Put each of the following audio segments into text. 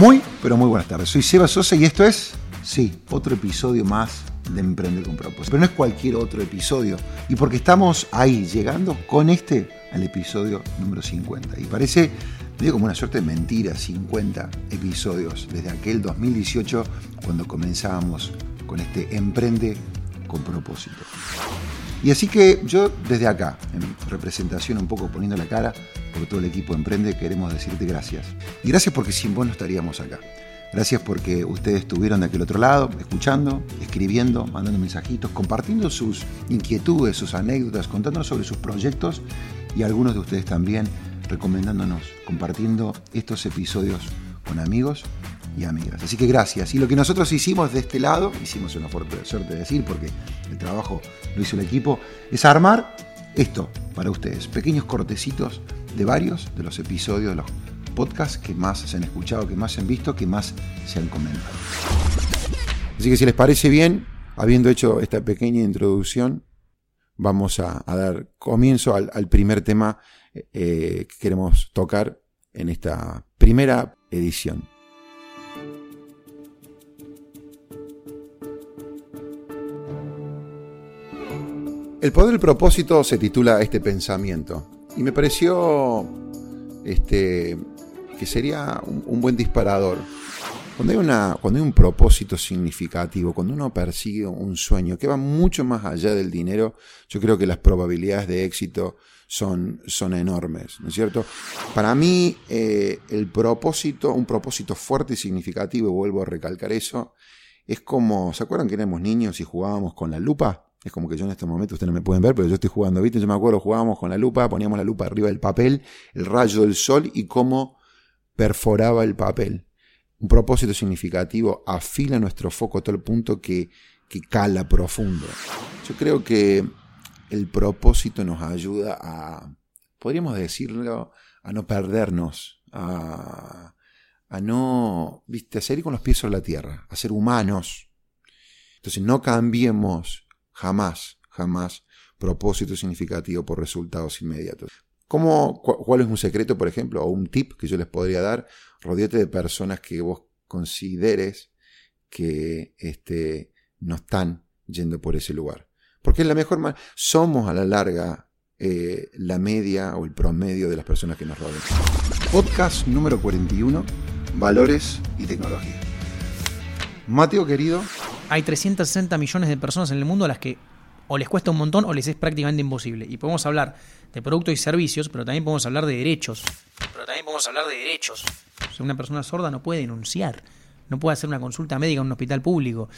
Muy, pero muy buenas tardes. Soy Seba Sosa y esto es, sí, otro episodio más de Emprender con Propósito. Pero no es cualquier otro episodio. Y porque estamos ahí, llegando con este al episodio número 50. Y parece, digo, como una suerte de mentira, 50 episodios desde aquel 2018 cuando comenzábamos con este Emprende con Propósito. Y así que yo desde acá, en representación un poco poniendo la cara por todo el equipo Emprende, queremos decirte gracias. Y gracias porque sin vos no estaríamos acá. Gracias porque ustedes estuvieron de aquel otro lado, escuchando, escribiendo, mandando mensajitos, compartiendo sus inquietudes, sus anécdotas, contándonos sobre sus proyectos y algunos de ustedes también recomendándonos, compartiendo estos episodios con amigos y amigas. Así que gracias. Y lo que nosotros hicimos de este lado, hicimos una fuerte suerte de decir, porque el trabajo lo hizo el equipo, es armar esto para ustedes. Pequeños cortecitos de varios de los episodios, de los podcasts que más se han escuchado, que más se han visto, que más se han comentado. Así que si les parece bien, habiendo hecho esta pequeña introducción, vamos a, dar comienzo al, primer tema eh, que queremos tocar en esta primera edición. El poder del propósito se titula este pensamiento y me pareció este, que sería un, buen disparador. Cuando hay, una, cuando hay un propósito significativo, cuando uno persigue un sueño que va mucho más allá del dinero, yo creo que las probabilidades de éxito son, son enormes, ¿no es cierto? Para mí, eh, el propósito, un propósito fuerte y significativo, vuelvo a recalcar eso, es como, ¿se acuerdan que éramos niños y jugábamos con la lupa? Es como que yo en este momento, ustedes no me pueden ver, pero yo estoy jugando, ¿viste? Yo me acuerdo, jugábamos con la lupa, poníamos la lupa arriba del papel, el rayo del sol y cómo perforaba el papel. Un propósito significativo afila nuestro foco a tal punto que, que cala profundo. Yo creo que el propósito nos ayuda a, podríamos decirlo, a no perdernos, a, a no, viste, a seguir con los pies sobre la tierra, a ser humanos. Entonces no cambiemos Jamás, jamás propósito significativo por resultados inmediatos. ¿Cómo, ¿Cuál es un secreto, por ejemplo, o un tip que yo les podría dar? Rodeate de personas que vos consideres que este, no están yendo por ese lugar. Porque es la mejor manera. Somos a la larga eh, la media o el promedio de las personas que nos rodean. Podcast número 41, Valores y Tecnología. Mateo querido, hay 360 millones de personas en el mundo a las que o les cuesta un montón o les es prácticamente imposible. Y podemos hablar de productos y servicios, pero también podemos hablar de derechos. Pero también podemos hablar de derechos. una persona sorda no puede denunciar, no puede hacer una consulta médica en un hospital público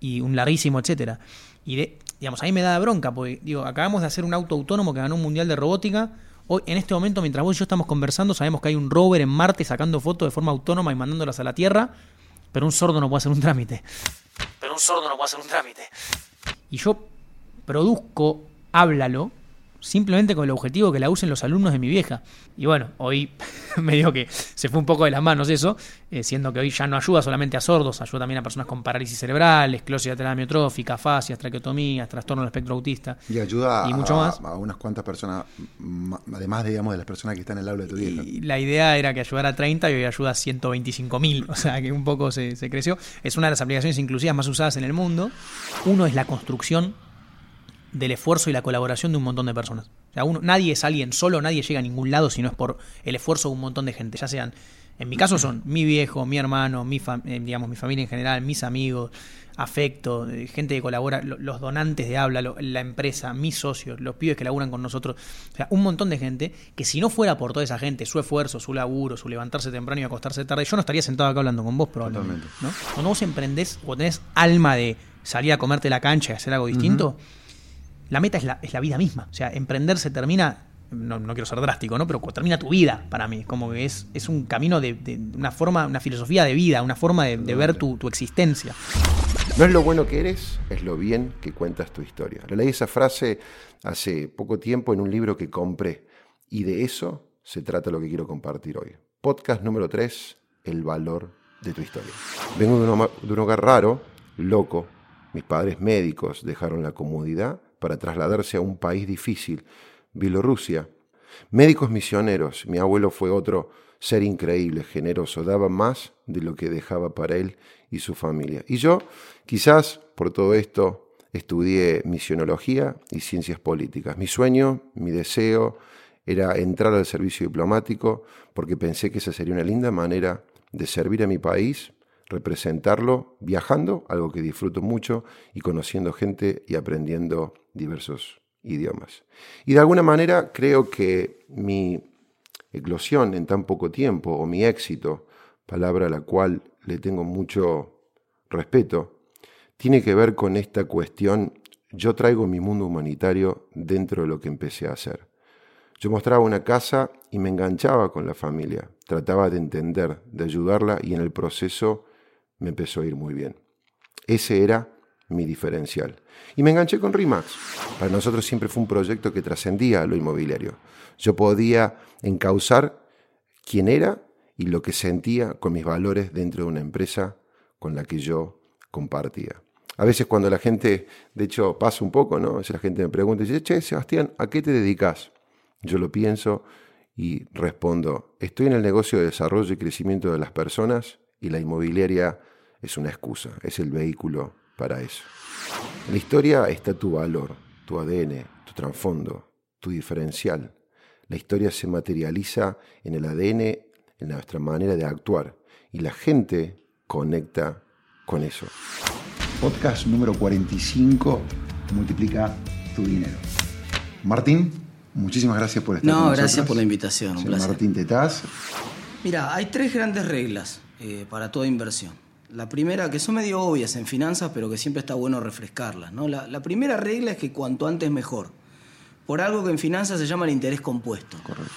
y un larguísimo etcétera. Y de, digamos, a mí me da bronca porque digo, acabamos de hacer un auto autónomo que ganó un mundial de robótica. Hoy, en este momento, mientras vos y yo estamos conversando, sabemos que hay un rover en Marte sacando fotos de forma autónoma y mandándolas a la Tierra, pero un sordo no puede hacer un trámite pero un sordo no puede hacer un trámite. Y yo produzco Háblalo simplemente con el objetivo que la usen los alumnos de mi vieja. Y bueno, hoy me dijo que se fue un poco de las manos eso, eh, siendo que hoy ya no ayuda solamente a sordos, ayuda también a personas con parálisis cerebral, esclerosis lateral amiotrófica, fascias, traqueotomías, trastorno del espectro autista. Y ayuda y mucho a, más. a unas cuantas personas, además, digamos, de las personas que están en el aula de tu vieja. Y la idea era que ayudara a 30 y hoy ayuda a 125 mil, o sea que un poco se, se creció. Es una de las aplicaciones inclusivas más usadas en el mundo. Uno es la construcción del esfuerzo y la colaboración de un montón de personas. O sea, uno, nadie es alguien solo, nadie llega a ningún lado si no es por el esfuerzo de un montón de gente. Ya sean, en mi caso son mi viejo, mi hermano, mi, eh, digamos, mi familia en general, mis amigos, afecto, eh, gente que colabora, los donantes de habla, la empresa, mis socios, los pibes que laburan con nosotros. O sea, un montón de gente que si no fuera por toda esa gente, su esfuerzo, su laburo, su levantarse temprano y acostarse tarde, yo no estaría sentado acá hablando con vos probablemente. ¿no? Cuando vos emprendés o tenés alma de salir a comerte la cancha y hacer algo distinto, la meta es la, es la vida misma. O sea, emprender se termina, no, quiero ser drástico, ¿no? Pero termina tu vida para mí. Como que es, es un camino de, una forma, una filosofía de vida, una forma de, ver tu, existencia. No es lo bueno que eres, es lo bien que cuentas tu historia. Le leí esa frase hace poco tiempo en un libro que compré. Y de eso se trata lo que quiero compartir hoy. Podcast número 3, el valor de tu historia. Vengo de un hogar raro, loco. Mis padres médicos dejaron la comodidad para trasladarse a un país difícil, Bielorrusia. Médicos misioneros, mi abuelo fue otro ser increíble, generoso, daba más de lo que dejaba para él y su familia. Y yo, quizás por todo esto, estudié misionología y ciencias políticas. Mi sueño, mi deseo era entrar al servicio diplomático porque pensé que esa sería una linda manera de servir a mi país, representarlo viajando, algo que disfruto mucho, y conociendo gente y aprendiendo diversos idiomas. Y de alguna manera creo que mi eclosión en tan poco tiempo, o mi éxito, palabra a la cual le tengo mucho respeto, tiene que ver con esta cuestión, yo traigo mi mundo humanitario dentro de lo que empecé a hacer. Yo mostraba una casa y me enganchaba con la familia, trataba de entender, de ayudarla y en el proceso me empezó a ir muy bien. Ese era mi diferencial. Y me enganché con RIMAX. Para nosotros siempre fue un proyecto que trascendía a lo inmobiliario. Yo podía encauzar quién era y lo que sentía con mis valores dentro de una empresa con la que yo compartía. A veces cuando la gente, de hecho pasa un poco, ¿no? Si la gente me pregunta dice, che, Sebastián, ¿a qué te dedicas? Yo lo pienso y respondo, estoy en el negocio de desarrollo y crecimiento de las personas y la inmobiliaria es una excusa, es el vehículo para eso. En la historia está tu valor, tu ADN, tu trasfondo, tu diferencial. La historia se materializa en el ADN, en nuestra manera de actuar, y la gente conecta con eso. Podcast número 45, multiplica tu dinero. Martín, muchísimas gracias por estar No, gracias por la invitación. Un placer. Martín Tetaz. Mira, hay tres grandes reglas eh, para toda inversión. La primera, que son medio obvias en finanzas, pero que siempre está bueno refrescarlas. ¿no? La, la primera regla es que cuanto antes mejor. Por algo que en finanzas se llama el interés compuesto. Correcto.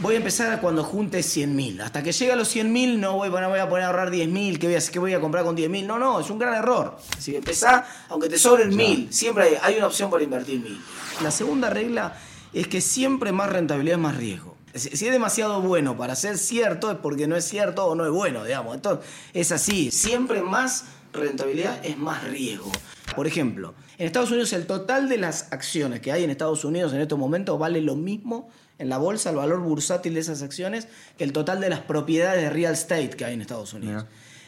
Voy a empezar cuando junte 100 mil. Hasta que llegue a los 100 mil no voy, no voy a poner a ahorrar 10 mil. ¿Qué voy a, qué voy a comprar con 10 mil? No, no, es un gran error. Si empezás, aunque te sobren mil, siempre hay, hay una opción para invertir mil. La segunda regla es que siempre más rentabilidad es más riesgo. Si es demasiado bueno para ser cierto, es porque no es cierto o no es bueno, digamos. Entonces, es así. Siempre más rentabilidad es más riesgo. Por ejemplo, en Estados Unidos el total de las acciones que hay en Estados Unidos en estos momentos vale lo mismo en la bolsa, el valor bursátil de esas acciones, que el total de las propiedades de real estate que hay en Estados Unidos.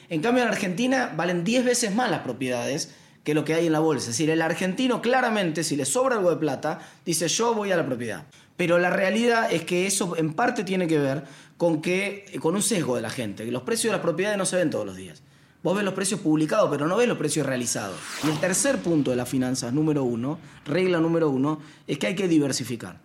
En cambio, en Argentina valen 10 veces más las propiedades que lo que hay en la bolsa. Es decir, el argentino claramente, si le sobra algo de plata, dice yo voy a la propiedad. Pero la realidad es que eso en parte tiene que ver con, que, con un sesgo de la gente, que los precios de las propiedades no se ven todos los días. Vos ves los precios publicados, pero no ves los precios realizados. Y el tercer punto de las finanzas, número uno, regla número uno, es que hay que diversificar.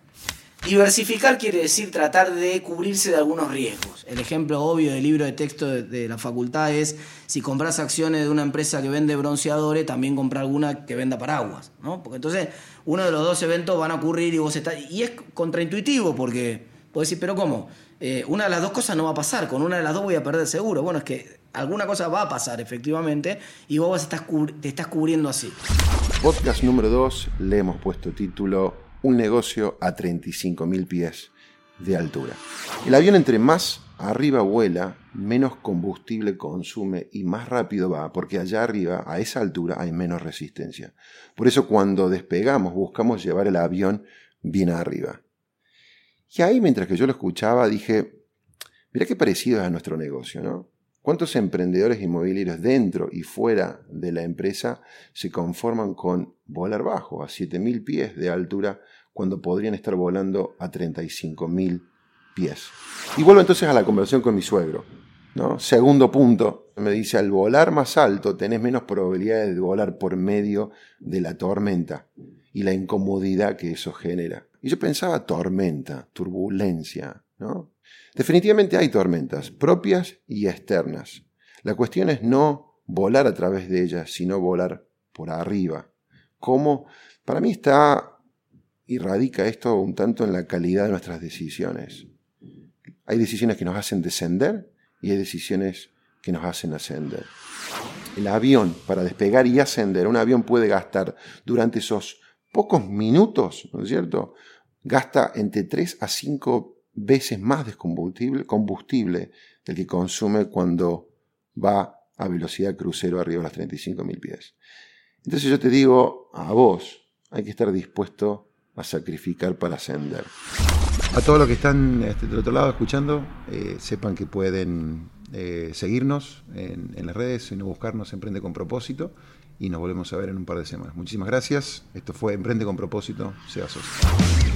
Diversificar quiere decir tratar de cubrirse de algunos riesgos. El ejemplo obvio del libro de texto de, la facultad es si compras acciones de una empresa que vende bronceadores, también comprar alguna que venda paraguas, ¿no? Porque entonces uno de los dos eventos van a ocurrir y vos estás y es contraintuitivo porque puedes decir, pero ¿cómo? Eh, una de las dos cosas no va a pasar, con una de las dos voy a perder seguro. Bueno, es que alguna cosa va a pasar efectivamente y vos a te estás cubriendo así. Podcast número 2 le hemos puesto título Un negocio a 35.000 pies de altura. El avión entre más arriba vuela, menos combustible consume y más rápido va, porque allá arriba, a esa altura, hay menos resistencia. Por eso cuando despegamos buscamos llevar el avión bien arriba. Y ahí, mientras que yo lo escuchaba, dije, mira qué parecido es a nuestro negocio, ¿no? ¿Cuántos emprendedores inmobiliarios dentro y fuera de la empresa se conforman con volar bajo, a 7.000 pies de altura, cuando podrían estar volando a 35.000 pies? Y vuelvo entonces a la conversación con mi suegro. ¿no? Segundo punto, me dice, al volar más alto tenés menos probabilidades de volar por medio de la tormenta y la incomodidad que eso genera. Y yo pensaba tormenta, turbulencia, ¿no? Definitivamente hay tormentas, propias y externas. La cuestión es no volar a través de ellas, sino volar por arriba. ¿Cómo? Para mí está y radica esto un tanto en la calidad de nuestras decisiones. Hay decisiones que nos hacen descender y hay decisiones que nos hacen ascender. El avión, para despegar y ascender, un avión puede gastar durante esos pocos minutos, ¿no es cierto? Gasta entre 3 a 5 veces más de combustible, del que consume cuando va a velocidad crucero arriba de los 35.000 pies. Entonces yo te digo a vos, hay que estar dispuesto a sacrificar para ascender. A todos los que están este, del otro lado escuchando, eh, sepan que pueden eh, seguirnos en, en, las redes, sino buscarnos Emprende con Propósito y nos volvemos a ver en un par de semanas. Muchísimas gracias. Esto fue Emprende con Propósito. Sea socio.